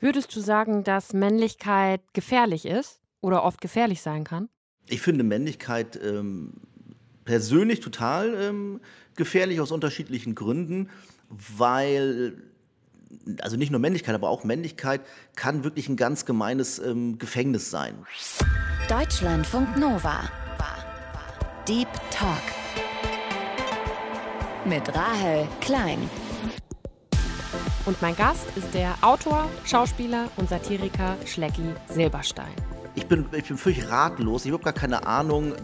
Würdest du sagen, dass Männlichkeit gefährlich ist oder oft gefährlich sein kann? Ich finde Männlichkeit ähm, persönlich total ähm, gefährlich aus unterschiedlichen Gründen, weil also nicht nur Männlichkeit, aber auch Männlichkeit kann wirklich ein ganz gemeines ähm, Gefängnis sein. Deutschlandfunk Nova. Deep Talk. Mit Rahel Klein. Und mein Gast ist der Autor, Schauspieler und Satiriker Schlecki Silberstein. Ich bin, ich bin völlig ratlos. Ich habe gar keine Ahnung,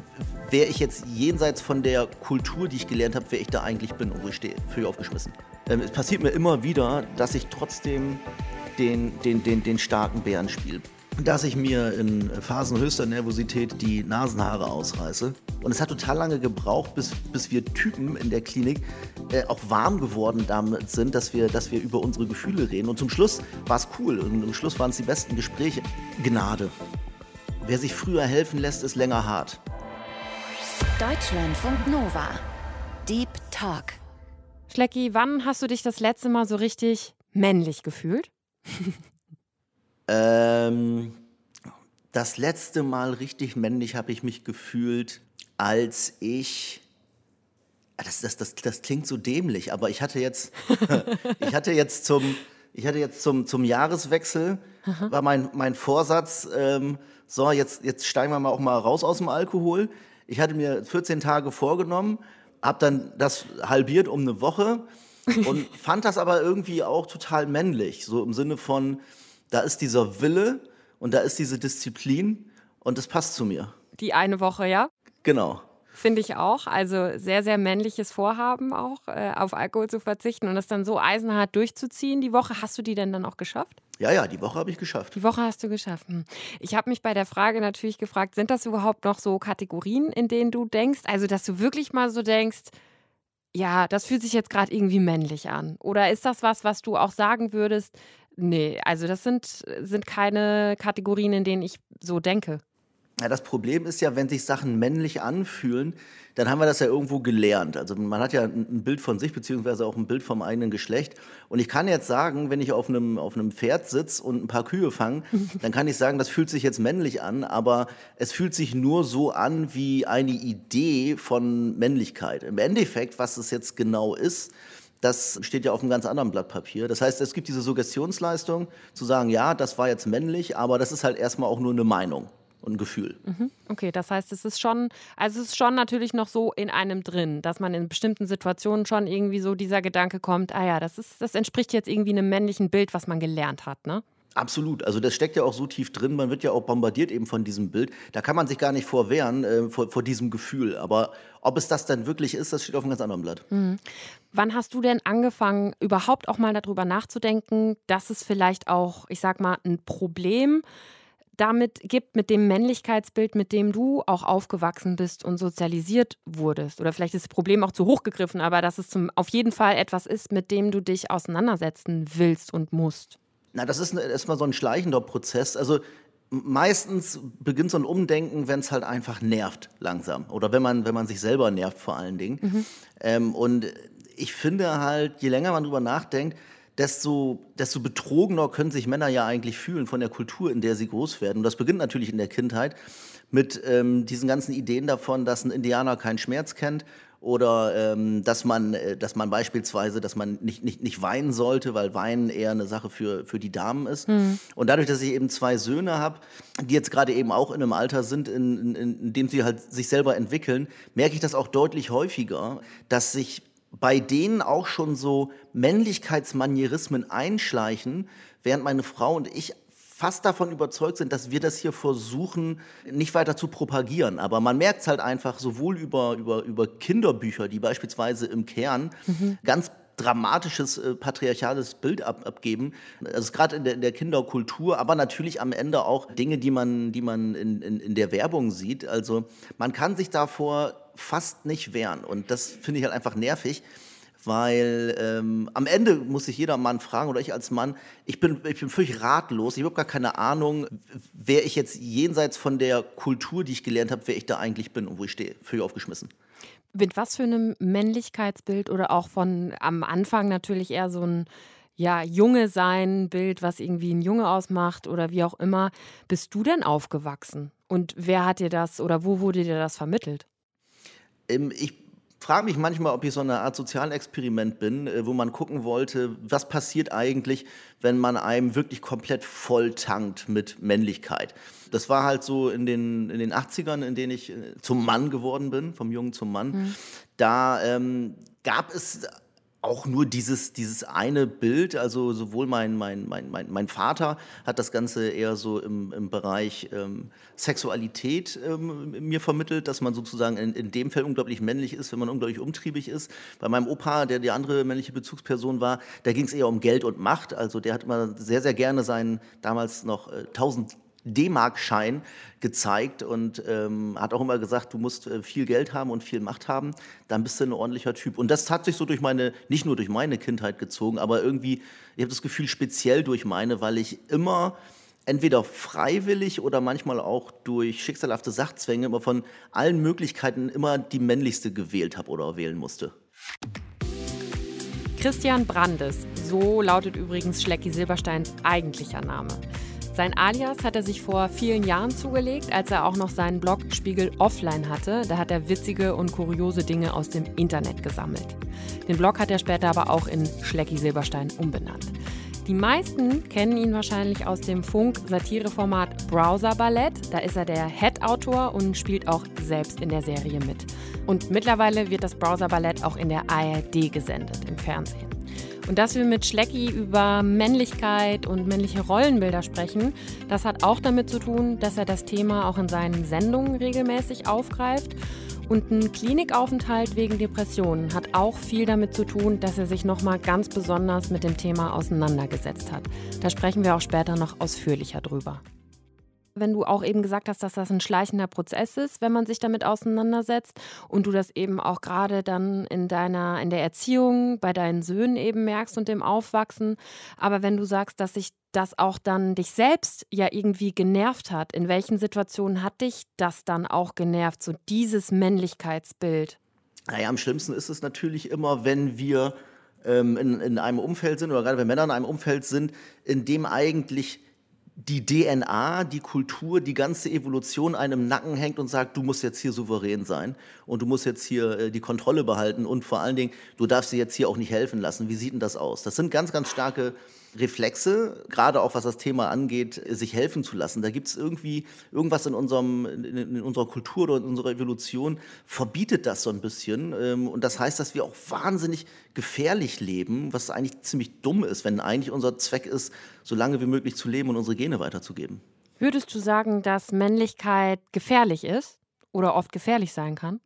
wer ich jetzt jenseits von der Kultur, die ich gelernt habe, wer ich da eigentlich bin und wo ich stehe. Völlig aufgeschmissen. Ähm, es passiert mir immer wieder, dass ich trotzdem den, den, den, den starken Bären spiele dass ich mir in Phasen höchster Nervosität die Nasenhaare ausreiße. Und es hat total lange gebraucht, bis, bis wir Typen in der Klinik äh, auch warm geworden damit sind, dass wir, dass wir über unsere Gefühle reden. Und zum Schluss war es cool und zum Schluss waren es die besten Gespräche. Gnade. Wer sich früher helfen lässt, ist länger hart. Deutschlandfunk Nova. Deep Talk. Schlecki, wann hast du dich das letzte Mal so richtig männlich gefühlt? Ähm, das letzte Mal richtig männlich habe ich mich gefühlt, als ich. Ah, das, das, das, das klingt so dämlich, aber ich hatte jetzt, ich hatte jetzt zum, ich hatte jetzt zum, zum Jahreswechsel, Aha. war mein, mein Vorsatz, ähm, so, jetzt, jetzt steigen wir mal auch mal raus aus dem Alkohol. Ich hatte mir 14 Tage vorgenommen, habe dann das halbiert um eine Woche und fand das aber irgendwie auch total männlich, so im Sinne von, da ist dieser Wille und da ist diese Disziplin und das passt zu mir. Die eine Woche, ja? Genau. Finde ich auch. Also sehr, sehr männliches Vorhaben auch, äh, auf Alkohol zu verzichten und das dann so eisenhart durchzuziehen. Die Woche, hast du die denn dann auch geschafft? Ja, ja, die Woche habe ich geschafft. Die Woche hast du geschafft. Hm. Ich habe mich bei der Frage natürlich gefragt, sind das überhaupt noch so Kategorien, in denen du denkst? Also, dass du wirklich mal so denkst, ja, das fühlt sich jetzt gerade irgendwie männlich an. Oder ist das was, was du auch sagen würdest, Nee, also das sind, sind keine Kategorien, in denen ich so denke. Ja, das Problem ist ja, wenn sich Sachen männlich anfühlen, dann haben wir das ja irgendwo gelernt. Also man hat ja ein Bild von sich, beziehungsweise auch ein Bild vom eigenen Geschlecht. Und ich kann jetzt sagen, wenn ich auf einem, auf einem Pferd sitze und ein paar Kühe fange, dann kann ich sagen, das fühlt sich jetzt männlich an, aber es fühlt sich nur so an wie eine Idee von Männlichkeit. Im Endeffekt, was es jetzt genau ist, das steht ja auf einem ganz anderen Blatt Papier. Das heißt, es gibt diese Suggestionsleistung, zu sagen, ja, das war jetzt männlich, aber das ist halt erstmal auch nur eine Meinung und ein Gefühl. Mhm. Okay, das heißt, es ist schon, also es ist schon natürlich noch so in einem drin, dass man in bestimmten Situationen schon irgendwie so dieser Gedanke kommt, ah ja, das ist, das entspricht jetzt irgendwie einem männlichen Bild, was man gelernt hat, ne? Absolut. Also das steckt ja auch so tief drin. Man wird ja auch bombardiert eben von diesem Bild. Da kann man sich gar nicht vorwehren äh, vor, vor, diesem Gefühl. Aber ob es das dann wirklich ist, das steht auf einem ganz anderen Blatt. Mhm. Wann hast du denn angefangen, überhaupt auch mal darüber nachzudenken, dass es vielleicht auch, ich sag mal, ein Problem damit gibt, mit dem Männlichkeitsbild, mit dem du auch aufgewachsen bist und sozialisiert wurdest? Oder vielleicht ist das Problem auch zu hoch gegriffen, aber dass es zum, auf jeden Fall etwas ist, mit dem du dich auseinandersetzen willst und musst? Na, das ist erstmal so ein schleichender Prozess. Also meistens beginnt so ein Umdenken, wenn es halt einfach nervt langsam. Oder wenn man, wenn man sich selber nervt vor allen Dingen. Mhm. Ähm, und ich finde halt, je länger man drüber nachdenkt, desto, desto betrogener können sich Männer ja eigentlich fühlen von der Kultur, in der sie groß werden. Und das beginnt natürlich in der Kindheit mit ähm, diesen ganzen Ideen davon, dass ein Indianer keinen Schmerz kennt oder ähm, dass man, äh, dass man beispielsweise, dass man nicht, nicht, nicht weinen sollte, weil Weinen eher eine Sache für, für die Damen ist. Mhm. Und dadurch, dass ich eben zwei Söhne habe, die jetzt gerade eben auch in einem Alter sind, in, in, in dem sie halt sich selber entwickeln, merke ich das auch deutlich häufiger, dass sich bei denen auch schon so Männlichkeitsmanierismen einschleichen, während meine Frau und ich fast davon überzeugt sind, dass wir das hier versuchen, nicht weiter zu propagieren. Aber man merkt es halt einfach sowohl über, über, über Kinderbücher, die beispielsweise im Kern mhm. ganz dramatisches äh, patriarchales Bild ab, abgeben. Also gerade in der, in der, Kinderkultur, aber natürlich am Ende auch Dinge, die man, die man in, in, in der Werbung sieht. Also man kann sich davor fast nicht wehren. Und das finde ich halt einfach nervig weil ähm, am Ende muss sich jeder Mann fragen oder ich als Mann, ich bin, ich bin völlig ratlos, ich habe gar keine Ahnung, wer ich jetzt jenseits von der Kultur, die ich gelernt habe, wer ich da eigentlich bin und wo ich stehe, völlig aufgeschmissen. Mit was für einem Männlichkeitsbild oder auch von am Anfang natürlich eher so ein ja, Junge sein Bild, was irgendwie ein Junge ausmacht oder wie auch immer, bist du denn aufgewachsen? Und wer hat dir das oder wo wurde dir das vermittelt? Ähm, ich frage mich manchmal, ob ich so eine Art Sozialexperiment bin, äh, wo man gucken wollte, was passiert eigentlich, wenn man einem wirklich komplett voll tankt mit Männlichkeit. Das war halt so in den, in den 80ern, in denen ich äh, zum Mann geworden bin, vom Jungen zum Mann. Mhm. Da ähm, gab es auch nur dieses, dieses eine Bild, also sowohl mein, mein, mein, mein, mein Vater hat das Ganze eher so im, im Bereich ähm, Sexualität ähm, mir vermittelt, dass man sozusagen in, in dem Fall unglaublich männlich ist, wenn man unglaublich umtriebig ist. Bei meinem Opa, der die andere männliche Bezugsperson war, da ging es eher um Geld und Macht. Also der hat immer sehr, sehr gerne seinen damals noch äh, 1000 D-Mark-Schein gezeigt und ähm, hat auch immer gesagt, du musst äh, viel Geld haben und viel Macht haben, dann bist du ein ordentlicher Typ. Und das hat sich so durch meine, nicht nur durch meine Kindheit gezogen, aber irgendwie, ich habe das Gefühl, speziell durch meine, weil ich immer entweder freiwillig oder manchmal auch durch schicksalhafte Sachzwänge immer von allen Möglichkeiten immer die männlichste gewählt habe oder wählen musste. Christian Brandes, so lautet übrigens Schlecki Silbersteins eigentlicher Name. Sein Alias hat er sich vor vielen Jahren zugelegt, als er auch noch seinen Blog Spiegel Offline hatte. Da hat er witzige und kuriose Dinge aus dem Internet gesammelt. Den Blog hat er später aber auch in Schlecki Silberstein umbenannt. Die meisten kennen ihn wahrscheinlich aus dem Funk-Satireformat Browser Ballett. Da ist er der Head-Autor und spielt auch selbst in der Serie mit. Und mittlerweile wird das Browser Ballett auch in der ARD gesendet im Fernsehen. Und dass wir mit Schlecki über Männlichkeit und männliche Rollenbilder sprechen, das hat auch damit zu tun, dass er das Thema auch in seinen Sendungen regelmäßig aufgreift. Und ein Klinikaufenthalt wegen Depressionen hat auch viel damit zu tun, dass er sich nochmal ganz besonders mit dem Thema auseinandergesetzt hat. Da sprechen wir auch später noch ausführlicher drüber wenn du auch eben gesagt hast, dass das ein schleichender Prozess ist, wenn man sich damit auseinandersetzt und du das eben auch gerade dann in deiner in der Erziehung bei deinen Söhnen eben merkst und dem Aufwachsen, aber wenn du sagst, dass sich das auch dann dich selbst ja irgendwie genervt hat, in welchen Situationen hat dich das dann auch genervt, so dieses Männlichkeitsbild? Naja, am schlimmsten ist es natürlich immer, wenn wir ähm, in, in einem Umfeld sind oder gerade wenn Männer in einem Umfeld sind, in dem eigentlich die DNA, die Kultur, die ganze Evolution einem Nacken hängt und sagt, du musst jetzt hier souverän sein und du musst jetzt hier äh, die Kontrolle behalten und vor allen Dingen, du darfst dir jetzt hier auch nicht helfen lassen. Wie sieht denn das aus? Das sind ganz, ganz starke Reflexe, gerade auch was das Thema angeht, sich helfen zu lassen. Da gibt es irgendwie irgendwas in, unserem, in, unserer Kultur oder in unserer Evolution, verbietet das so ein bisschen. Ähm, und das heißt, dass wir auch wahnsinnig gefährlich leben, was eigentlich ziemlich dumm ist, wenn eigentlich unser Zweck ist, so lange wie möglich zu leben und unsere Gene weiterzugeben. Würdest du sagen, dass Männlichkeit gefährlich ist oder oft gefährlich sein kann?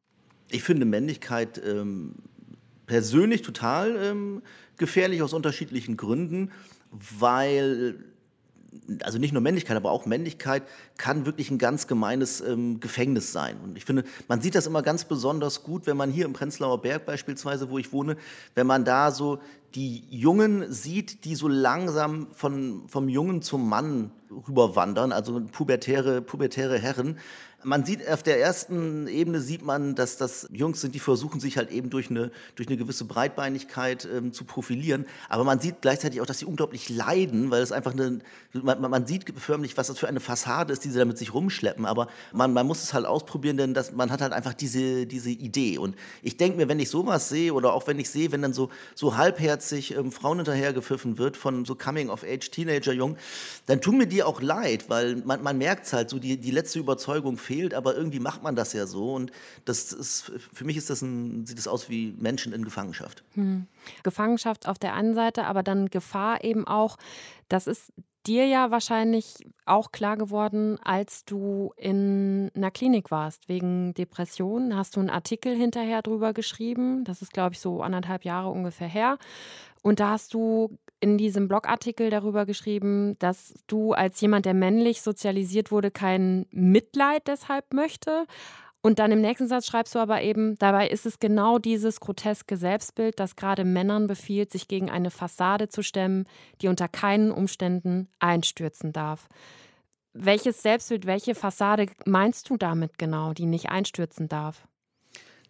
Ich finde Männlichkeit ähm, persönlich total ähm, gefährlich aus unterschiedlichen Gründen weil also nicht nur Männlichkeit, aber auch Männlichkeit kann wirklich ein ganz gemeines ähm, Gefängnis sein. Und ich finde, man sieht das immer ganz besonders gut, wenn man hier im Prenzlauer Berg beispielsweise, wo ich wohne, wenn man da so die Jungen sieht, die so langsam von, vom Jungen zum Mann rüberwandern, also pubertäre, pubertäre Herren, man sieht auf der ersten Ebene sieht man, dass das Jungs sind, die versuchen sich halt eben durch eine, durch eine gewisse Breitbeinigkeit ähm, zu profilieren. Aber man sieht gleichzeitig auch, dass sie unglaublich leiden, weil es einfach eine, man, man sieht förmlich, was das für eine Fassade ist, die sie damit sich rumschleppen. Aber man, man muss es halt ausprobieren, denn das, man hat halt einfach diese, diese Idee. Und ich denke mir, wenn ich sowas sehe oder auch wenn ich sehe, wenn dann so, so halbherzig ähm, Frauen hinterhergepfiffen wird von so Coming-of-Age-Teenager-Jungen, dann tun mir die auch leid, weil man, man merkt halt, so die, die letzte Überzeugung fehlt, aber irgendwie macht man das ja so. Und das ist, für mich ist das ein, sieht es aus wie Menschen in Gefangenschaft. Hm. Gefangenschaft auf der einen Seite, aber dann Gefahr eben auch, das ist dir ja wahrscheinlich auch klar geworden, als du in einer Klinik warst wegen Depressionen. Hast du einen Artikel hinterher drüber geschrieben? Das ist, glaube ich, so anderthalb Jahre ungefähr her. Und da hast du in diesem Blogartikel darüber geschrieben, dass du als jemand, der männlich sozialisiert wurde, kein Mitleid deshalb möchte. Und dann im nächsten Satz schreibst du aber eben, dabei ist es genau dieses groteske Selbstbild, das gerade Männern befiehlt, sich gegen eine Fassade zu stemmen, die unter keinen Umständen einstürzen darf. Welches Selbstbild, welche Fassade meinst du damit genau, die nicht einstürzen darf?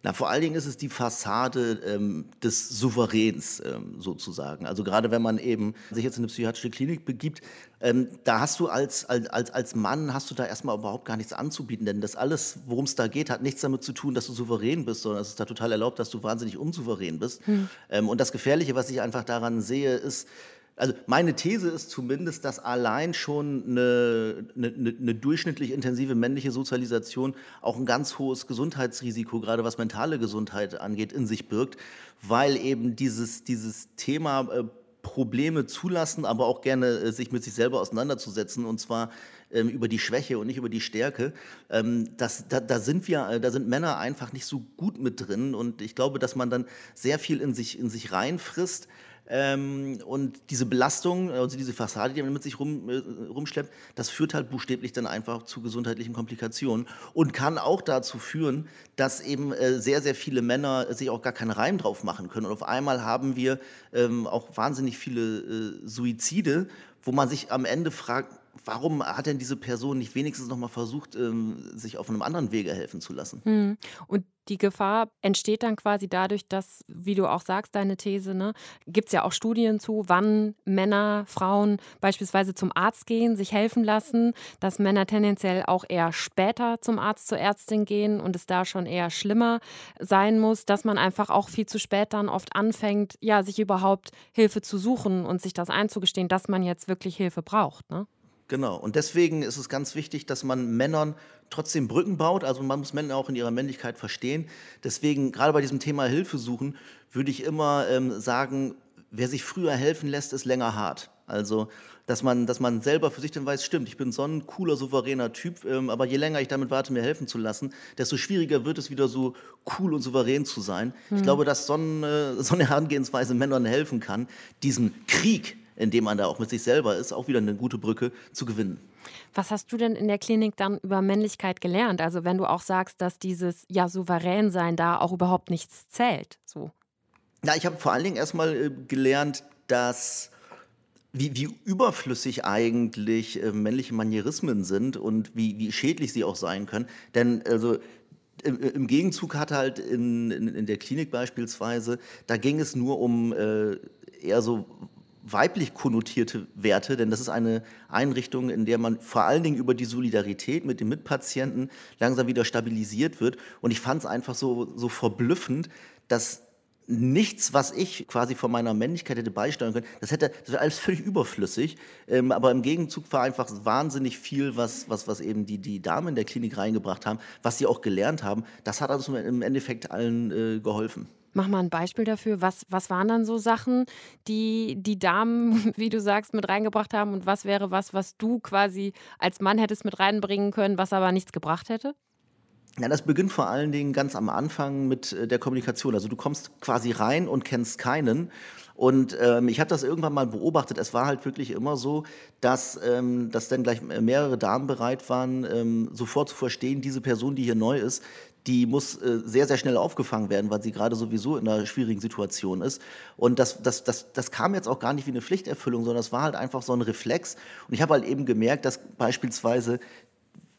Na, vor allen Dingen ist es die Fassade ähm, des Souveräns ähm, sozusagen. Also gerade wenn man eben sich jetzt in eine psychiatrische Klinik begibt, ähm, da hast du als, als, als Mann hast du da erstmal überhaupt gar nichts anzubieten, denn das alles, worum es da geht, hat nichts damit zu tun, dass du souverän bist, sondern es ist da total erlaubt, dass du wahnsinnig unsouverän bist. Hm. Ähm, und das Gefährliche, was ich einfach daran sehe, ist, also meine These ist zumindest, dass allein schon eine, eine, eine, durchschnittlich intensive männliche Sozialisation auch ein ganz hohes Gesundheitsrisiko, gerade was mentale Gesundheit angeht, in sich birgt, weil eben dieses, dieses Thema äh, Probleme zulassen, aber auch gerne äh, sich mit sich selber auseinanderzusetzen und zwar ähm, über die Schwäche und nicht über die Stärke. Ähm, das, da, da, sind wir, äh, da sind Männer einfach nicht so gut mit drin und ich glaube, dass man dann sehr viel in sich, in sich reinfrisst ähm, und diese Belastung, also diese Fassade, die man mit sich rum, äh, rumschleppt, das führt halt buchstäblich dann einfach zu gesundheitlichen Komplikationen und kann auch dazu führen, dass eben äh, sehr, sehr viele Männer sich auch gar keinen Reim drauf machen können. Und auf einmal haben wir ähm, auch wahnsinnig viele äh, Suizide, wo man sich am Ende fragt, warum hat denn diese Person nicht wenigstens noch mal versucht, ähm, sich auf einem anderen Wege helfen zu lassen? Hm. Und die Gefahr entsteht dann quasi dadurch, dass, wie du auch sagst, deine These, ne, gibt es ja auch Studien zu, wann Männer, Frauen beispielsweise zum Arzt gehen, sich helfen lassen, dass Männer tendenziell auch eher später zum Arzt, zur Ärztin gehen und es da schon eher schlimmer sein muss, dass man einfach auch viel zu spät dann oft anfängt, ja, sich überhaupt Hilfe zu suchen und sich das einzugestehen, dass man jetzt wirklich Hilfe braucht. Ne? Genau. Und deswegen ist es ganz wichtig, dass man Männern trotzdem Brücken baut. Also man muss Männer auch in ihrer Männlichkeit verstehen. Deswegen, gerade bei diesem Thema Hilfe suchen, würde ich immer ähm, sagen, wer sich früher helfen lässt, ist länger hart. Also, dass man, dass man selber für sich dann weiß, stimmt, ich bin so ein cooler, souveräner Typ, ähm, aber je länger ich damit warte, mir helfen zu lassen, desto schwieriger wird es wieder so cool und souverän zu sein. Mhm. Ich hm. glaube, dass so eine, so eine Herangehensweise Männern helfen kann, diesen Krieg, indem man da auch mit sich selber ist, auch wieder eine gute Brücke zu gewinnen. Was hast du denn in der Klinik dann über Männlichkeit gelernt? Also wenn du auch sagst, dass dieses ja souverän sein da auch überhaupt nichts zählt, so. Ja, ich habe vor allen Dingen erstmal äh, gelernt, dass wie, wie überflüssig eigentlich äh, männliche Manierismen sind und wie, wie schädlich sie auch sein können. Denn also im, im Gegenzug hat halt in, in, in, der Klinik beispielsweise, da ging es nur um äh, eher so weiblich konnotierte Werte, denn das ist eine Einrichtung, in der man vor allen Dingen über die Solidarität mit den Mitpatienten langsam wieder stabilisiert wird. Und ich fand es einfach so, so verblüffend, dass nichts, was ich quasi von meiner Männlichkeit hätte beisteuern können, das hätte, das wäre alles völlig überflüssig. Ähm, aber im Gegenzug war einfach wahnsinnig viel, was, was, was eben die, die Damen in der Klinik reingebracht haben, was sie auch gelernt haben. Das hat also im Endeffekt allen äh, geholfen. Mach mal ein Beispiel dafür. Was, was waren dann so Sachen, die die Damen, wie du sagst, mit reingebracht haben? Und was wäre was, was du quasi als Mann hättest mit reinbringen können, was aber nichts gebracht hätte? Ja, das beginnt vor allen Dingen ganz am Anfang mit äh, der Kommunikation. Also du kommst quasi rein und kennst keinen. Und ähm, ich habe das irgendwann mal beobachtet. Es war halt wirklich immer so, dass, ähm, dass dann gleich mehrere Damen bereit waren, ähm, sofort zu verstehen, diese Person, die hier neu ist, die muss äh, sehr, sehr schnell aufgefangen werden, weil sie gerade sowieso in einer schwierigen Situation ist. Und das, das, das, das kam jetzt auch gar nicht wie eine Pflichterfüllung, sondern es war halt einfach so ein Reflex. Und ich habe halt eben gemerkt, dass beispielsweise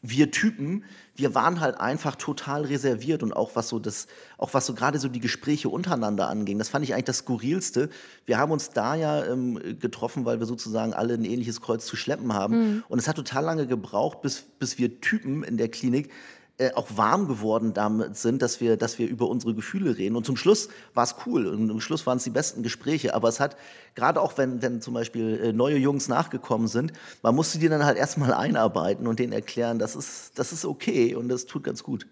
wir Typen, wir waren halt einfach total reserviert und auch was so das, auch was so gerade so die Gespräche untereinander anging, das fand ich eigentlich das Skurrilste. Wir haben uns da ja ähm, getroffen, weil wir sozusagen alle ein ähnliches Kreuz zu schleppen haben. Mhm. Und es hat total lange gebraucht, bis, bis wir Typen in der Klinik äh, auch warm geworden damit sind, dass wir, dass wir über unsere Gefühle reden. Und zum Schluss war es cool und zum Schluss waren es die besten Gespräche. Aber es hat, gerade auch wenn, wenn zum Beispiel äh, neue Jungs nachgekommen sind, man musste die dann halt erstmal einarbeiten und denen erklären, das ist, das ist okay und das tut ganz gut.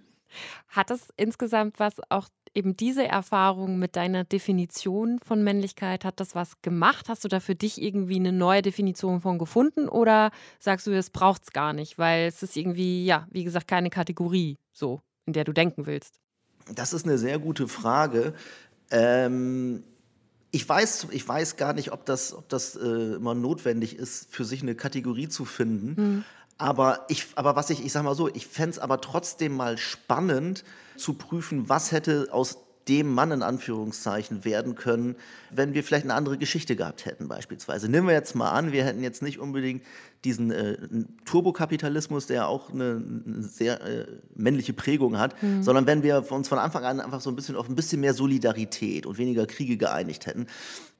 Hat es insgesamt was auch eben diese Erfahrung mit deiner Definition von Männlichkeit, hat das was gemacht? Hast du da für dich irgendwie eine neue Definition von gefunden oder sagst du, es braucht es gar nicht, weil es ist irgendwie, ja, wie gesagt, keine Kategorie so, in der du denken willst? Das ist eine sehr gute Frage. Ähm, ich weiß, ich weiß gar nicht, ob das, ob das äh, immer notwendig ist, für sich eine Kategorie zu finden. Hm. Aber, ich, aber was ich, ich sag mal so, ich fände es aber trotzdem mal spannend zu prüfen, was hätte aus dem Mann in Anführungszeichen werden können, wenn wir vielleicht eine andere Geschichte gehabt hätten beispielsweise. Nehmen wir jetzt mal an, wir hätten jetzt nicht unbedingt diesen äh, Turbokapitalismus, der auch eine, eine sehr äh, männliche Prägung hat, mhm. sondern wenn wir uns von Anfang an einfach so ein bisschen auf ein bisschen mehr Solidarität und weniger Kriege geeinigt hätten.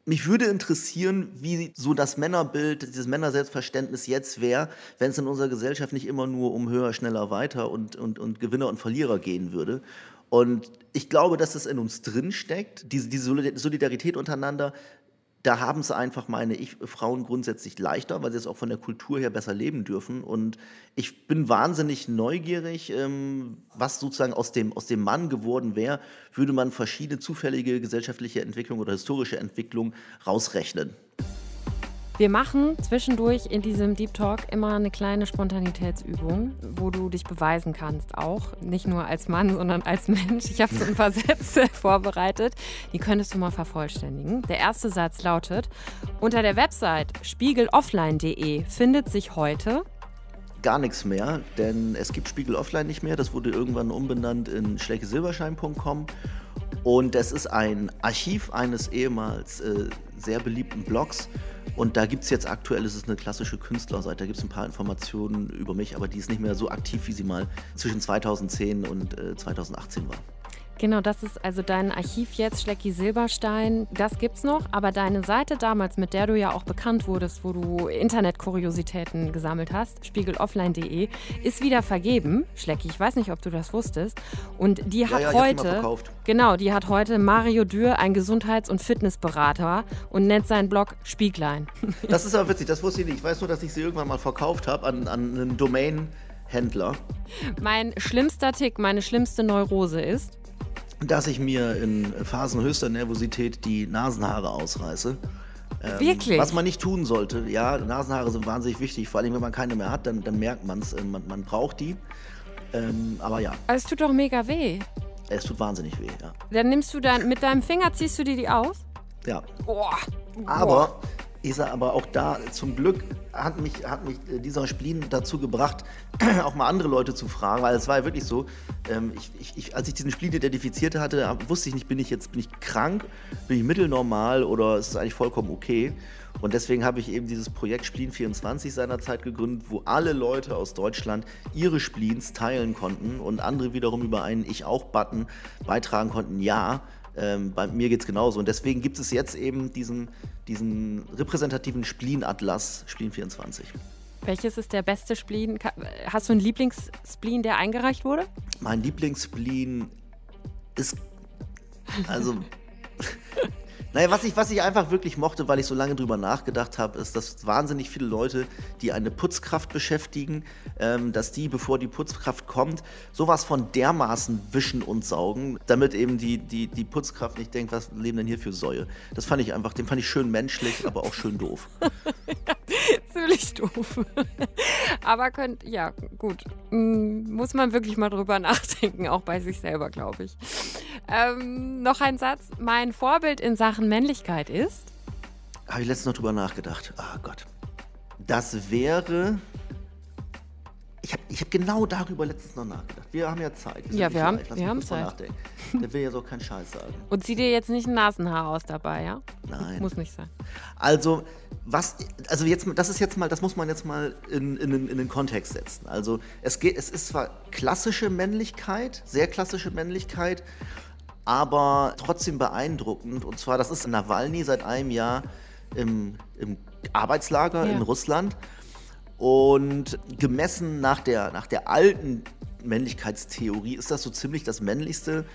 Mich würde interessieren, wie so das Männerbild, dieses Männerselbstverständnis jetzt wäre, wenn es in unserer Gesellschaft nicht immer nur um höher, schneller, weiter und, und, und Gewinner und Verlierer gehen würde. Und ich glaube, dass es in uns drin steckt, diese, diese Solidarität untereinander, da haben es einfach, meine ich, Frauen grundsätzlich leichter, weil sie es auch von der Kultur her besser leben dürfen. Und ich bin wahnsinnig neugierig, ähm, was sozusagen aus dem, aus dem Mann geworden wäre, würde man verschiedene zufällige gesellschaftliche Entwicklungen oder historische Entwicklungen rausrechnen. Wir machen zwischendurch in diesem Deep Talk immer eine kleine Spontanitätsübung, wo du dich beweisen kannst, auch nicht nur als Mann, sondern als Mensch. Ich habe so ein paar Sätze vorbereitet, die könntest du mal vervollständigen. Der erste Satz lautet: Unter der Website spiegeloffline.de findet sich heute gar nichts mehr, denn es gibt Spiegel Offline nicht mehr. Das wurde irgendwann umbenannt in schleckesilberschein.com und das ist ein Archiv eines ehemals äh, sehr beliebten Blogs und da gibt es jetzt aktuell, ist es eine klassische Künstlerseite, da gibt es ein paar Informationen über mich, aber die ist nicht mehr so aktiv, wie sie mal zwischen 2010 und äh, 2018 war. Genau, das ist also dein Archiv jetzt, Schlecki Silberstein. Das gibt's noch, aber deine Seite damals, mit der du ja auch bekannt wurdest, wo du Internetkuriositäten gesammelt hast, spiegeloffline.de, ist wieder vergeben. Schlecki, ich weiß nicht, ob du das wusstest. Und die hat ja, ja, heute. Genau, die hat heute Mario Dürr, ein Gesundheits- und Fitnessberater, und nennt seinen Blog Spieglein. Das ist aber witzig, das wusste ich nicht. Ich weiß nur, dass ich sie irgendwann mal verkauft habe an, an einen Domain. Händler. Mein schlimmster Tick, meine schlimmste Neurose ist, dass ich mir in Phasen höchster Nervosität die Nasenhaare ausreiße. Ähm, Wirklich? Was man nicht tun sollte. Ja, Nasenhaare sind wahnsinnig wichtig. Vor allem, wenn man keine mehr hat, dann, dann merkt man's, äh, man es. Man braucht die. Ähm, aber ja. Aber es tut doch mega weh. Es tut wahnsinnig weh, ja. Dann nimmst du dann, mit deinem Finger ziehst du dir die aus? Ja. Boah. Aber ich sage aber auch da, zum Glück hat mich, hat mich äh, dieser Spleen dazu gebracht, auch mal andere Leute zu fragen, weil es war ja wirklich so, ähm, ich, ich, als ich diesen Spleen identifiziert hatte, wusste ich nicht, bin ich jetzt bin ich krank, bin ich mittelnormal oder ist es eigentlich vollkommen okay? Und deswegen habe ich eben dieses Projekt Spleen 24 seinerzeit gegründet, wo alle Leute aus Deutschland ihre Spleens teilen konnten und andere wiederum über einen Ich auch-Button beitragen konnten, ja, ähm, bei mir geht es genauso. Und deswegen gibt es jetzt eben diesen, diesen repräsentativen Spleen-Atlas, Spleen 24. Welches ist der beste Spleen? Hast du einen Lieblingsspleen, der eingereicht wurde? Mein Lieblingsspleen ist. Also. Naja, was ich, was ich einfach wirklich mochte, weil ich so lange drüber nachgedacht habe, ist, dass wahnsinnig viele Leute, die eine Putzkraft beschäftigen, ähm, dass die, bevor die Putzkraft kommt, sowas von dermaßen wischen und saugen, damit eben die, die, die Putzkraft nicht denkt, was leben denn hier für Säue. Das fand ich einfach, den fand ich schön menschlich, aber auch schön doof. Ziemlich doof. aber könnt, ja, gut. Mm, muss man wirklich mal drüber nachdenken, auch bei sich selber, glaube ich. Ähm, noch ein Satz. Mein Vorbild in Sachen Männlichkeit ist? Habe ich letztens noch drüber nachgedacht. Ah oh Gott. Das wäre. Ich habe ich hab genau darüber letztens noch nachgedacht. Wir haben ja Zeit. Ja, wir haben, wir haben Zeit. Nachdenken. Der will ja so keinen Scheiß sagen. Und zieh dir jetzt nicht ein Nasenhaar aus dabei, ja? Nein. Muss nicht sein. Also, was, also jetzt, das ist jetzt mal, das muss man jetzt mal in, in, in den Kontext setzen. Also, es geht, es ist zwar klassische Männlichkeit, sehr klassische Männlichkeit, aber trotzdem beeindruckend. Und zwar, das ist Nawalny seit einem Jahr im, im Arbeitslager ja. in Russland. Und gemessen nach der, nach der alten Männlichkeitstheorie ist das so ziemlich das männlichste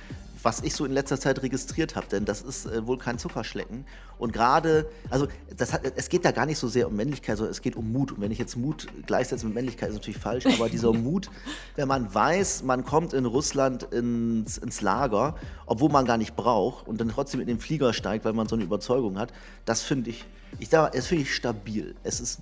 was ich so in letzter Zeit registriert habe, denn das ist äh, wohl kein Zuckerschlecken. Und gerade, also das hat, es geht da gar nicht so sehr um Männlichkeit, sondern es geht um Mut. Und wenn ich jetzt Mut gleichsetze mit Männlichkeit, ist natürlich falsch, aber dieser Mut, wenn man weiß, man kommt in Russland ins, ins Lager, obwohl man gar nicht braucht und dann trotzdem in den Flieger steigt, weil man so eine Überzeugung hat, das finde ich, ich sage, das finde ich stabil. Es ist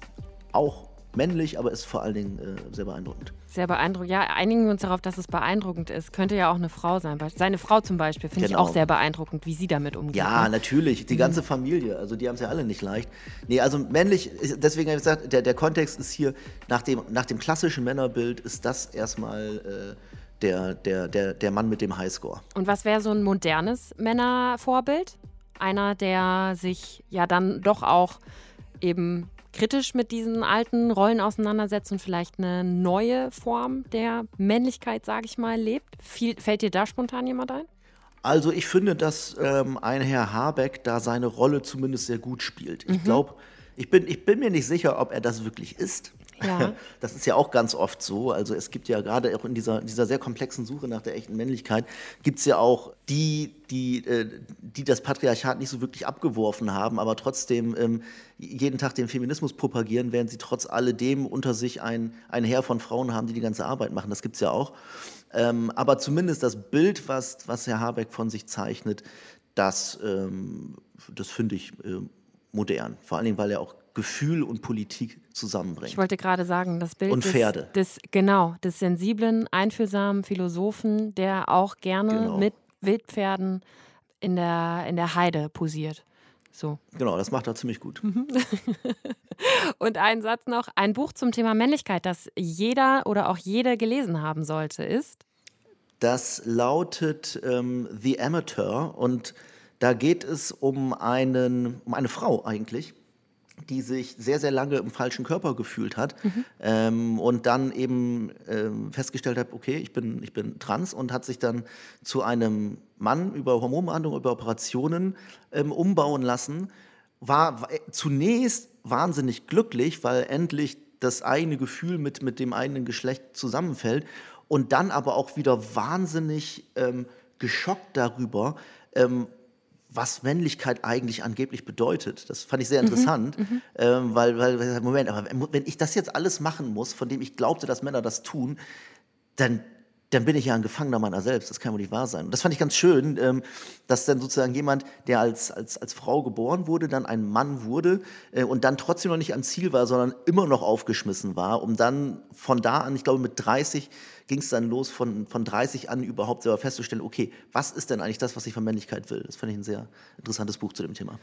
auch männlich, aber ist vor allen Dingen äh, sehr beeindruckend. Sehr beeindruckend. Ja, einigen wir uns darauf, dass es beeindruckend ist. Könnte ja auch eine Frau sein. Seine Frau zum Beispiel finde genau. ich auch sehr beeindruckend, wie sie damit umgeht. Ja, ne? natürlich. Die ganze mhm. Familie. Also die haben es ja alle nicht leicht. Nee, also männlich, deswegen habe ich gesagt, der, der Kontext ist hier, nach dem, nach dem klassischen Männerbild ist das erstmal äh, der, der, der, der Mann mit dem Highscore. Und was wäre so ein modernes Männervorbild? Einer, der sich ja dann doch auch eben kritisch mit diesen alten Rollen auseinandersetzt und vielleicht eine neue Form der Männlichkeit, sage ich mal, lebt. Fällt dir da spontan jemand ein? Also ich finde, dass ähm, ein Herr Habeck da seine Rolle zumindest sehr gut spielt. Ich mhm. glaube, ich bin, ich bin mir nicht sicher, ob er das wirklich ist. Ja. Das ist ja auch ganz oft so. Also es gibt ja gerade auch in dieser, dieser sehr komplexen Suche nach der echten Männlichkeit, gibt es ja auch die, die, äh, die das Patriarchat nicht so wirklich abgeworfen haben, aber trotzdem ähm, jeden Tag den Feminismus propagieren, während sie trotz alledem unter sich ein, ein Heer von Frauen haben, die die ganze Arbeit machen. Das gibt es ja auch. Ähm, aber zumindest das Bild, was, was Herr Habeck von sich zeichnet, das, ähm, das finde ich äh, modern. Vor allen Dingen, weil er auch Gefühl und Politik zusammenbringt. Ich wollte gerade sagen, das Bild und Pferde. Des, des, genau, des sensiblen, einfühlsamen Philosophen, der auch gerne genau. mit Wildpferden in der, in der Heide posiert. So. Genau, das macht er ziemlich gut. Mhm. und ein Satz noch: Ein Buch zum Thema Männlichkeit, das jeder oder auch jede gelesen haben sollte, ist? Das lautet ähm, The Amateur und da geht es um, einen, um eine Frau eigentlich, die sich sehr, sehr lange im falschen Körper gefühlt hat mhm. ähm, und dann eben ähm, festgestellt hat, okay, ich bin, ich bin trans und hat sich dann zu einem Mann über Hormonbehandlung, über Operationen ähm, umbauen lassen, war, war zunächst wahnsinnig glücklich, weil endlich das eigene Gefühl mit, mit dem eigenen Geschlecht zusammenfällt und dann aber auch wieder wahnsinnig ähm, geschockt darüber, ähm, was Männlichkeit eigentlich angeblich bedeutet. Das fand ich sehr mhm, interessant, mhm, ähm, weil, weil, Moment, aber wenn ich das jetzt alles machen muss, von dem ich glaubte, dass Männer das tun, dann, dann bin ich ja ein Gefangener meiner selbst. Das kann wohl nicht wahr sein. Und das fand ich ganz schön, ähm, dass dann sozusagen jemand, der als, als, als Frau geboren wurde, dann ein Mann wurde äh, und dann trotzdem noch nicht am Ziel war, sondern immer noch aufgeschmissen war, um dann von da an, ich glaube mit 30, ging es dann los, von, von 30 an überhaupt selber festzustellen, okay, was ist denn eigentlich das, was ich von Männlichkeit will? Das fand ich ein sehr interessantes Buch zu dem Thema.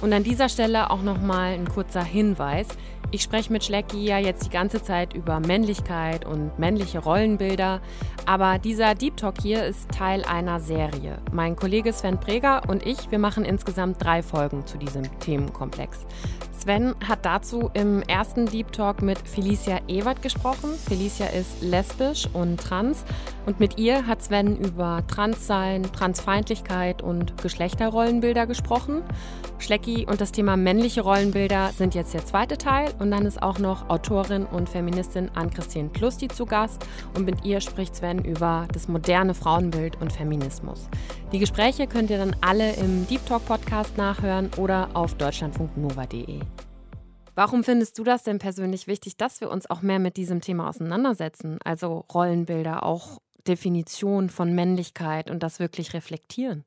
Und an dieser Stelle auch nochmal ein kurzer Hinweis. Ich spreche mit Schlecki ja jetzt die ganze Zeit über Männlichkeit und männliche Rollenbilder, aber dieser Deep Talk hier ist Teil einer Serie. Mein Kollege Sven Preger und ich, wir machen insgesamt drei Folgen zu diesem Themenkomplex. Sven hat dazu im ersten Deep Talk mit Felicia Ewert gesprochen. Felicia ist lesbisch und trans und mit ihr hat Sven über Transsein, Transfeindlichkeit und Geschlechterrollenbilder gesprochen. Schlecki und das Thema männliche Rollenbilder sind jetzt der zweite Teil und dann ist auch noch Autorin und Feministin Ann-Christine Klusti zu Gast und mit ihr spricht Sven über das moderne Frauenbild und Feminismus. Die Gespräche könnt ihr dann alle im Deep Talk Podcast nachhören oder auf deutschlandfunknova.de. Warum findest du das denn persönlich wichtig, dass wir uns auch mehr mit diesem Thema auseinandersetzen? Also Rollenbilder, auch Definition von Männlichkeit und das wirklich reflektieren?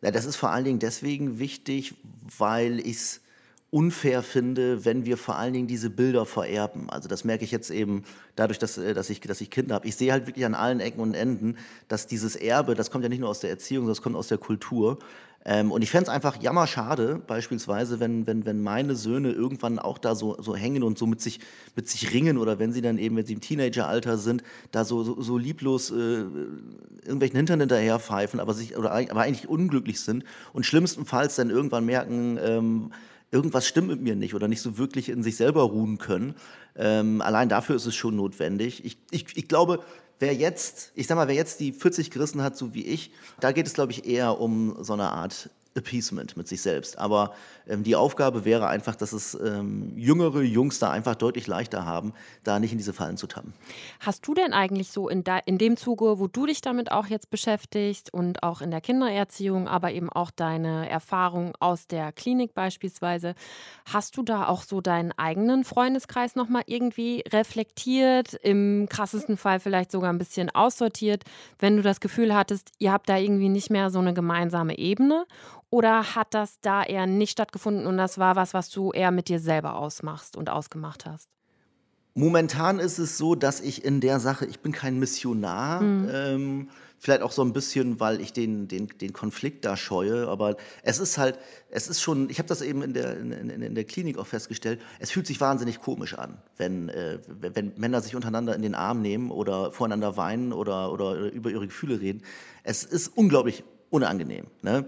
Ja, das ist vor allen Dingen deswegen wichtig, weil ich es unfair finde, wenn wir vor allen Dingen diese Bilder vererben. Also das merke ich jetzt eben dadurch, dass, äh, dass, ich, dass ich Kinder habe. Ich sehe halt wirklich an allen Ecken und Enden, dass dieses Erbe, das kommt ja nicht nur aus der Erziehung, sondern das kommt aus der Kultur. Ähm, und ich fände es einfach jammerschade, beispielsweise, wenn, wenn, wenn meine Söhne irgendwann auch da so, so hängen und so mit sich, mit sich ringen oder wenn sie dann eben, wenn sie im Teenageralter sind, da so, so, so lieblos äh, irgendwelchen Hintern hinterher pfeifen, aber, sich, oder, aber eigentlich unglücklich sind und schlimmstenfalls dann irgendwann merken, ähm, irgendwas stimmt mit mir nicht oder nicht so wirklich in sich selber ruhen können. Ähm, allein dafür ist es schon notwendig. Ich, ich, ich glaube, wer jetzt, ich sag mal, wer jetzt die 40 gerissen hat, so wie ich, da geht es, glaube ich, eher um so eine Art Appeasement mit sich selbst. Aber ähm, die Aufgabe wäre einfach, dass es ähm, jüngere Jungs da einfach deutlich leichter haben, da nicht in diese Fallen zu tappen. Hast du denn eigentlich so in, da, in dem Zuge, wo du dich damit auch jetzt beschäftigst und auch in der Kindererziehung, aber eben auch deine Erfahrung aus der Klinik beispielsweise, hast du da auch so deinen eigenen Freundeskreis nochmal irgendwie reflektiert, im krassesten Fall vielleicht sogar ein bisschen aussortiert, wenn du das Gefühl hattest, ihr habt da irgendwie nicht mehr so eine gemeinsame Ebene? Oder hat das da eher nicht stattgefunden und das war was, was du eher mit dir selber ausmachst und ausgemacht hast? Momentan ist es so, dass ich in der Sache, ich bin kein Missionar, mhm. ähm, vielleicht auch so ein bisschen, weil ich den, den, den Konflikt da scheue, aber es ist halt, es ist schon, ich habe das eben in der, in, in, der Klinik auch festgestellt, es fühlt sich wahnsinnig komisch an, wenn, äh, wenn Männer sich untereinander in den Arm nehmen oder voreinander weinen oder, oder über ihre Gefühle reden. Es ist unglaublich unangenehm. Ne?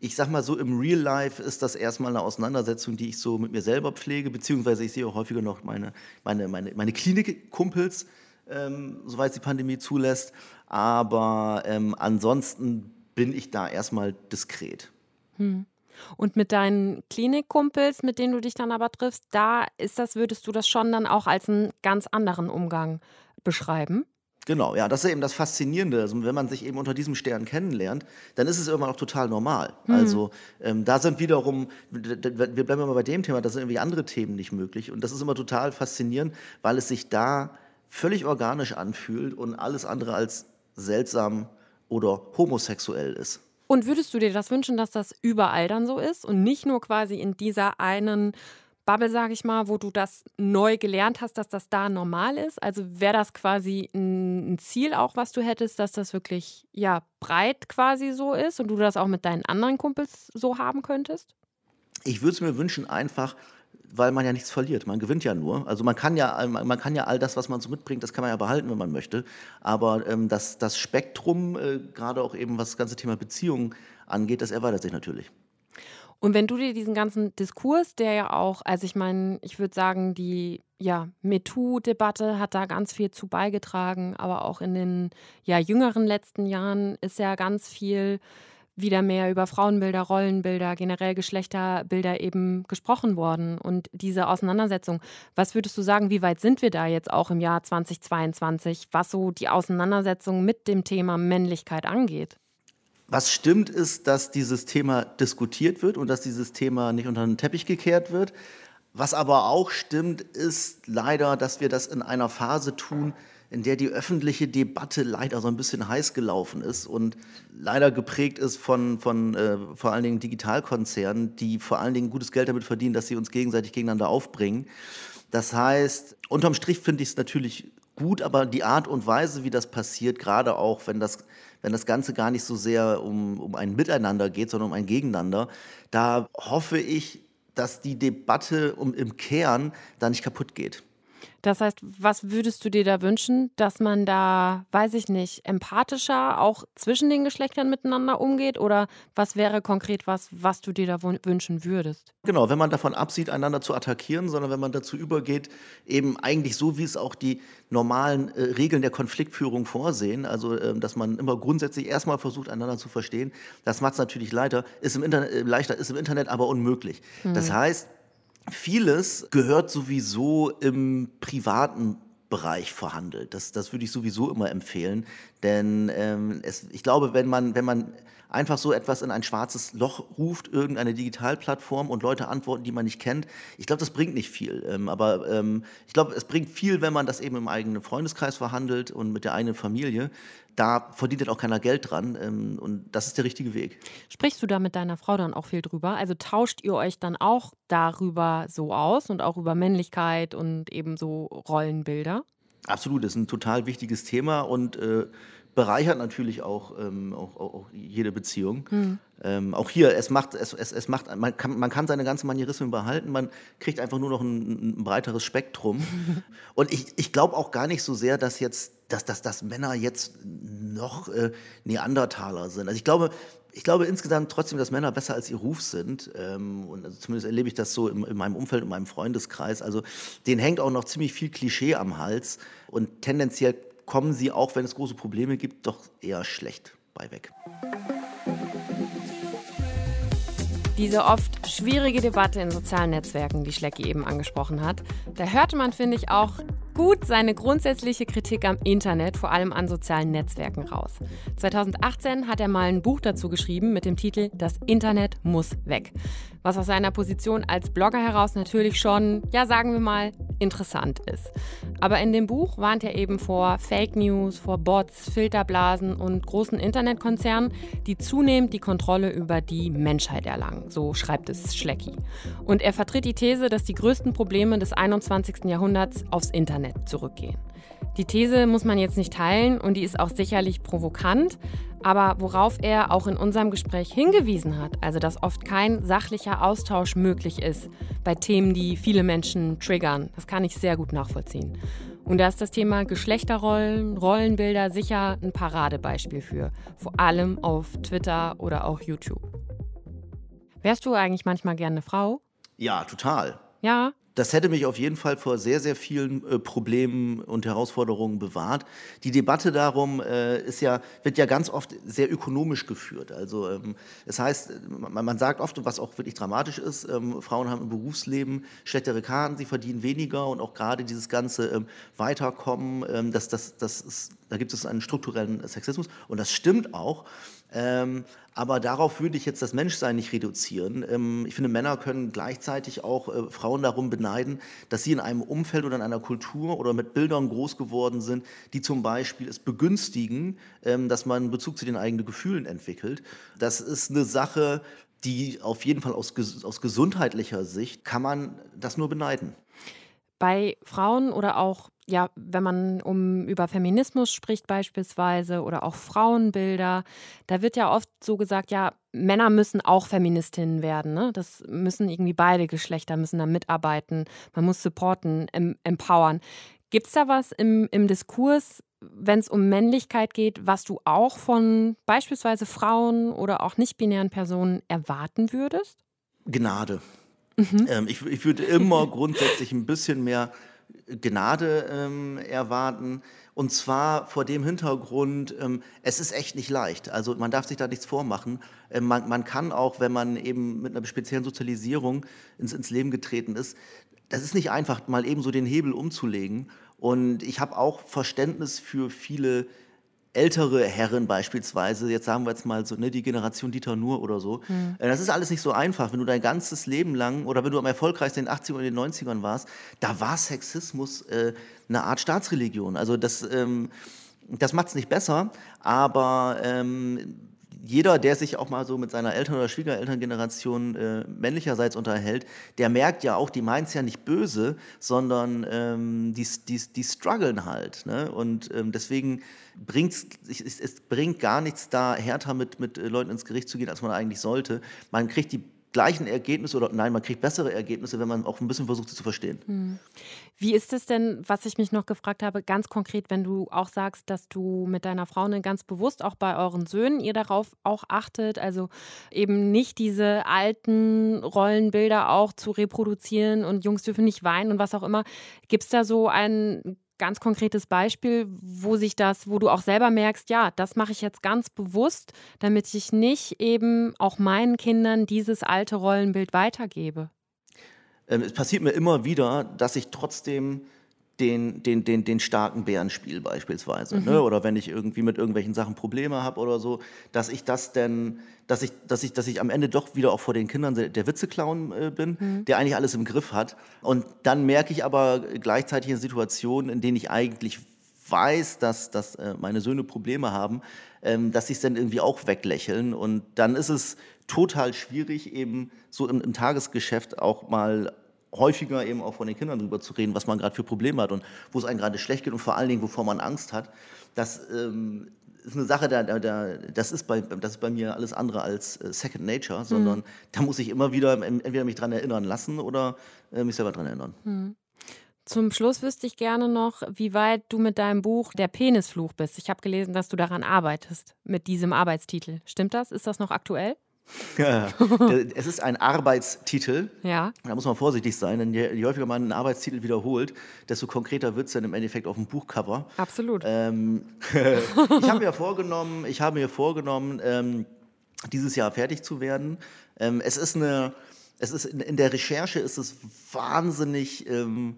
Ich sag mal so, im Real Life ist das erstmal eine Auseinandersetzung, die ich so mit mir selber pflege, beziehungsweise ich sehe auch häufiger noch meine, meine, meine, meine Klinikkumpels, ähm, soweit die Pandemie zulässt. Aber ähm, ansonsten bin ich da erstmal diskret. Hm. Und mit deinen Klinikkumpels, mit denen du dich dann aber triffst, da ist das, würdest du das schon dann auch als einen ganz anderen Umgang beschreiben? Genau, ja, das ist eben das Faszinierende. Also, wenn man sich eben unter diesem Stern kennenlernt, dann ist es irgendwann auch total normal. Mhm. Also ähm, da sind wiederum, wir bleiben immer bei dem Thema, da sind irgendwie andere Themen nicht möglich. Und das ist immer total faszinierend, weil es sich da völlig organisch anfühlt und alles andere als seltsam oder homosexuell ist. Und würdest du dir das wünschen, dass das überall dann so ist und nicht nur quasi in dieser einen Bubble, sage ich mal, wo du das neu gelernt hast, dass das da normal ist? Also wäre das quasi ein Ziel auch, was du hättest, dass das wirklich ja breit quasi so ist und du das auch mit deinen anderen Kumpels so haben könntest? Ich würde es mir wünschen, einfach, weil man ja nichts verliert. Man gewinnt ja nur. Also man kann ja, man kann ja all das, was man so mitbringt, das kann man ja behalten, wenn man möchte. Aber ähm, das, das Spektrum, äh, gerade auch eben was das ganze Thema Beziehungen angeht, das erweitert sich natürlich. Und wenn du dir diesen ganzen Diskurs, der ja auch, also ich meine, ich würde sagen, die ja, MeToo-Debatte hat da ganz viel zu beigetragen, aber auch in den ja, jüngeren letzten Jahren ist ja ganz viel wieder mehr über Frauenbilder, Rollenbilder, generell Geschlechterbilder eben gesprochen worden. Und diese Auseinandersetzung, was würdest du sagen, wie weit sind wir da jetzt auch im Jahr 2022, was so die Auseinandersetzung mit dem Thema Männlichkeit angeht? Was stimmt, ist, dass dieses Thema diskutiert wird und dass dieses Thema nicht unter den Teppich gekehrt wird. Was aber auch stimmt, ist leider, dass wir das in einer Phase tun, in der die öffentliche Debatte leider so ein bisschen heiß gelaufen ist und leider geprägt ist von, von äh, vor allen Dingen Digitalkonzernen, die vor allen Dingen gutes Geld damit verdienen, dass sie uns gegenseitig gegeneinander aufbringen. Das heißt, unterm Strich finde ich es natürlich gut, aber die Art und Weise, wie das passiert, gerade auch wenn das wenn das Ganze gar nicht so sehr um, um ein Miteinander geht, sondern um ein Gegeneinander, da hoffe ich, dass die Debatte um, im Kern da nicht kaputt geht. Das heißt, was würdest du dir da wünschen, dass man da, weiß ich nicht, empathischer auch zwischen den Geschlechtern miteinander umgeht? Oder was wäre konkret was, was du dir da wünschen würdest? Genau, wenn man davon absieht, einander zu attackieren, sondern wenn man dazu übergeht, eben eigentlich so, wie es auch die normalen äh, Regeln der Konfliktführung vorsehen, also äh, dass man immer grundsätzlich erstmal versucht, einander zu verstehen. Das macht es natürlich leichter, ist im Internet, äh, leichter, ist im Internet aber unmöglich. Mhm. Das heißt, Vieles gehört sowieso im privaten Bereich verhandelt. Das, das würde ich sowieso immer empfehlen. Denn ähm, es, ich glaube, wenn man, wenn man einfach so etwas in ein schwarzes Loch ruft, irgendeine Digitalplattform und Leute antworten, die man nicht kennt, ich glaube, das bringt nicht viel. Ähm, aber ähm, ich glaube, es bringt viel, wenn man das eben im eigenen Freundeskreis verhandelt und mit der eigenen Familie da verdient dann auch keiner Geld dran. Ähm, und das ist der richtige Weg. Sprichst du da mit deiner Frau dann auch viel drüber? Also tauscht ihr euch dann auch darüber so aus und auch über Männlichkeit und eben so Rollenbilder? Absolut, das ist ein total wichtiges Thema und äh, bereichert natürlich auch, ähm, auch, auch, jede Beziehung. Mhm. Ähm, auch hier, es macht, es, es, es macht, man kann, man kann seine ganzen Manierismen behalten, man kriegt einfach nur noch ein, ein breiteres Spektrum. Und ich, ich glaube auch gar nicht so sehr, dass jetzt, dass, dass, dass Männer jetzt noch äh, Neandertaler sind. Also ich glaube, ich glaube insgesamt trotzdem, dass Männer besser als ihr Ruf sind. Ähm, und also zumindest erlebe ich das so in, in, meinem Umfeld, in meinem Freundeskreis. Also denen hängt auch noch ziemlich viel Klischee am Hals. Und tendenziell kommen sie, auch wenn es große Probleme gibt, doch eher schlecht bei weg. Diese oft schwierige Debatte in sozialen Netzwerken, die Schlecki eben angesprochen hat, da hörte man, finde ich, auch gut seine grundsätzliche Kritik am Internet, vor allem an sozialen Netzwerken, raus. 2018 hat er mal ein Buch dazu geschrieben mit dem Titel Das Internet muss weg. Was aus seiner Position als Blogger heraus natürlich schon, ja sagen wir mal, interessant ist. Aber in dem Buch warnt er eben vor Fake News, vor Bots, Filterblasen und großen Internetkonzernen, die zunehmend die Kontrolle über die Menschheit erlangen. So schreibt es Schlecki. Und er vertritt die These, dass die größten Probleme des 21. Jahrhunderts aufs Internet zurückgehen. Die These muss man jetzt nicht teilen und die ist auch sicherlich provokant, aber worauf er auch in unserem Gespräch hingewiesen hat, also dass oft kein sachlicher Austausch möglich ist bei Themen, die viele Menschen triggern, das kann ich sehr gut nachvollziehen. Und da ist das Thema Geschlechterrollen, Rollenbilder sicher ein Paradebeispiel für, vor allem auf Twitter oder auch YouTube. Wärst du eigentlich manchmal gerne eine Frau? Ja, total. Ja, das hätte mich auf jeden Fall vor sehr, sehr vielen äh, Problemen und Herausforderungen bewahrt. Die Debatte darum äh, ist ja, wird ja ganz oft sehr ökonomisch geführt. Also ähm, das heißt, man, man, sagt oft, was auch wirklich dramatisch ist, ähm, Frauen haben im Berufsleben schlechtere Karten, sie verdienen weniger und auch gerade dieses ganze ähm, Weiterkommen, ähm, das, das, das ist, da gibt es einen strukturellen Sexismus und das stimmt auch. Ähm, aber darauf würde ich jetzt das Menschsein nicht reduzieren. Ähm, ich finde, Männer können gleichzeitig auch äh, Frauen darum beneiden, dass sie in einem Umfeld oder in einer Kultur oder mit Bildern groß geworden sind, die zum Beispiel es begünstigen, ähm, dass man Bezug zu den eigenen Gefühlen entwickelt. Das ist eine Sache, die auf jeden Fall aus, aus gesundheitlicher Sicht kann man das nur beneiden. Bei Frauen oder auch ja, wenn man um über Feminismus spricht beispielsweise oder auch Frauenbilder, da wird ja oft so gesagt, ja, Männer müssen auch Feministinnen werden. Ne? Das müssen irgendwie beide Geschlechter müssen da mitarbeiten. Man muss supporten, em empowern. Gibt es da was im, im Diskurs, wenn es um Männlichkeit geht, was du auch von beispielsweise Frauen oder auch nicht-binären Personen erwarten würdest? Gnade. Mhm. Ähm, ich, ich würde immer grundsätzlich ein bisschen mehr Gnade ähm, erwarten. Und zwar vor dem Hintergrund, ähm, es ist echt nicht leicht. Also man darf sich da nichts vormachen. Ähm, man, man, kann auch, wenn man eben mit einer speziellen Sozialisierung ins, ins Leben getreten ist, das ist nicht einfach, mal eben so den Hebel umzulegen. Und ich habe auch Verständnis für viele ältere Herren beispielsweise, jetzt sagen wir jetzt mal so, ne, die Generation Dieter Nuhr oder so, mhm. das ist alles nicht so einfach. Wenn du dein ganzes Leben lang oder wenn du am erfolgreichsten in den 80ern und den 90ern warst, da war Sexismus äh, eine Art Staatsreligion. Also das, ähm, das macht es nicht besser, aber ähm, jeder, der sich auch mal so mit seiner Eltern- oder Schwiegerelterngeneration äh, männlicherseits unterhält, der merkt ja auch, die meint es ja nicht böse, sondern ähm, die, die, die strugglen halt. Ne? Und ähm, deswegen bringt es, es bringt gar nichts da, härter mit, mit äh, Leuten ins Gericht zu gehen, als man eigentlich sollte. Man kriegt die gleichen Ergebnisse oder nein, man kriegt bessere Ergebnisse, wenn man auch ein bisschen versucht, sie zu verstehen. Hm. Wie ist es denn, was ich mich noch gefragt habe, ganz konkret, wenn du auch sagst, dass du mit deiner Frau ganz bewusst auch bei euren Söhnen ihr darauf auch achtet, also eben nicht diese alten Rollenbilder auch zu reproduzieren und Jungs dürfen nicht weinen und was auch immer. Gibt es da so ein ganz konkretes Beispiel, wo sich das, wo du auch selber merkst, ja, das mache ich jetzt ganz bewusst, damit ich nicht eben auch meinen Kindern dieses alte Rollenbild weitergebe? Ähm, es passiert mir immer wieder, dass ich trotzdem den, den, den, den starken Bären spiele beispielsweise. Ne? Mhm. Ne? Oder wenn ich irgendwie mit irgendwelchen Sachen Probleme habe oder so, dass ich das denn, dass ich, dass ich, dass ich am Ende doch wieder auch vor den Kindern der, der Witzeclown äh, bin, mhm. der eigentlich alles im Griff hat. Und dann merke ich aber gleichzeitig in Situationen, in denen ich eigentlich weiß, dass, dass äh, meine Söhne Probleme haben, ähm, dass sie es dann irgendwie auch weglächeln. Und dann ist es total schwierig, eben so im, im Tagesgeschäft auch mal häufiger eben auch von den Kindern drüber zu reden, was man gerade für Probleme hat und wo es einem gerade schlecht geht und vor allen Dingen, wovor man Angst hat. Das ähm, ist eine Sache, da, da, da, das, ist bei, das ist bei mir alles andere als äh, Second Nature, sondern mhm. da muss ich immer wieder entweder mich dran erinnern lassen oder äh, mich selber dran erinnern. Mhm. Zum Schluss wüsste ich gerne noch, wie weit du mit deinem Buch Der Penisfluch bist. Ich habe gelesen, dass du daran arbeitest, mit diesem Arbeitstitel. Stimmt das? Ist das noch aktuell? es ist ein Arbeitstitel. Ja. Da muss man vorsichtig sein, denn je, je häufiger man einen Arbeitstitel wiederholt, desto konkreter wird es dann im Endeffekt auf dem Buchcover. Absolut. Ähm, ich habe mir vorgenommen, ich habe mir vorgenommen, ähm, dieses Jahr fertig zu werden. Ähm, es ist eine, es ist in, in, der Recherche ist es wahnsinnig ähm,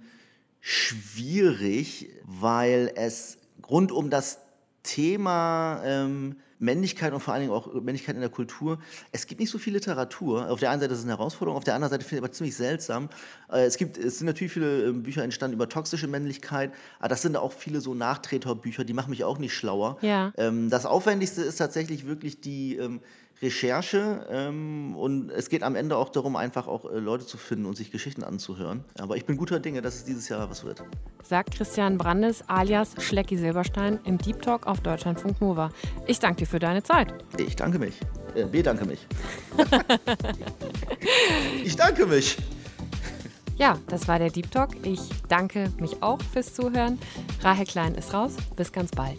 schwierig, weil es rund um das Thema ähm, Männlichkeit und vor allen Dingen auch Männlichkeit in der Kultur. Es gibt nicht so viel Literatur. Auf der einen Seite ist es eine Herausforderung, auf der anderen Seite finde ich aber ziemlich seltsam. Äh, es, gibt, es sind natürlich viele ähm, Bücher entstanden über toxische Männlichkeit, aber das sind auch viele so Nachtreterbücher, die machen mich auch nicht schlauer. Ja. Ähm, das Aufwendigste ist tatsächlich wirklich die ähm, Recherche ähm, und es geht am Ende auch darum, einfach auch äh, Leute zu finden und sich Geschichten anzuhören. Aber ich bin guter Dinge, dass es dieses Jahr was wird. Sagt Christian Brandes alias Schlecki Silberstein im Deep Talk auf Deutschlandfunk Nova. Ich danke dir für deine Zeit. Ich danke mich. Äh, bedanke mich. ich danke mich. Ja, das war der Deep Talk. Ich danke mich auch fürs Zuhören. Rahel Klein ist raus. Bis ganz bald.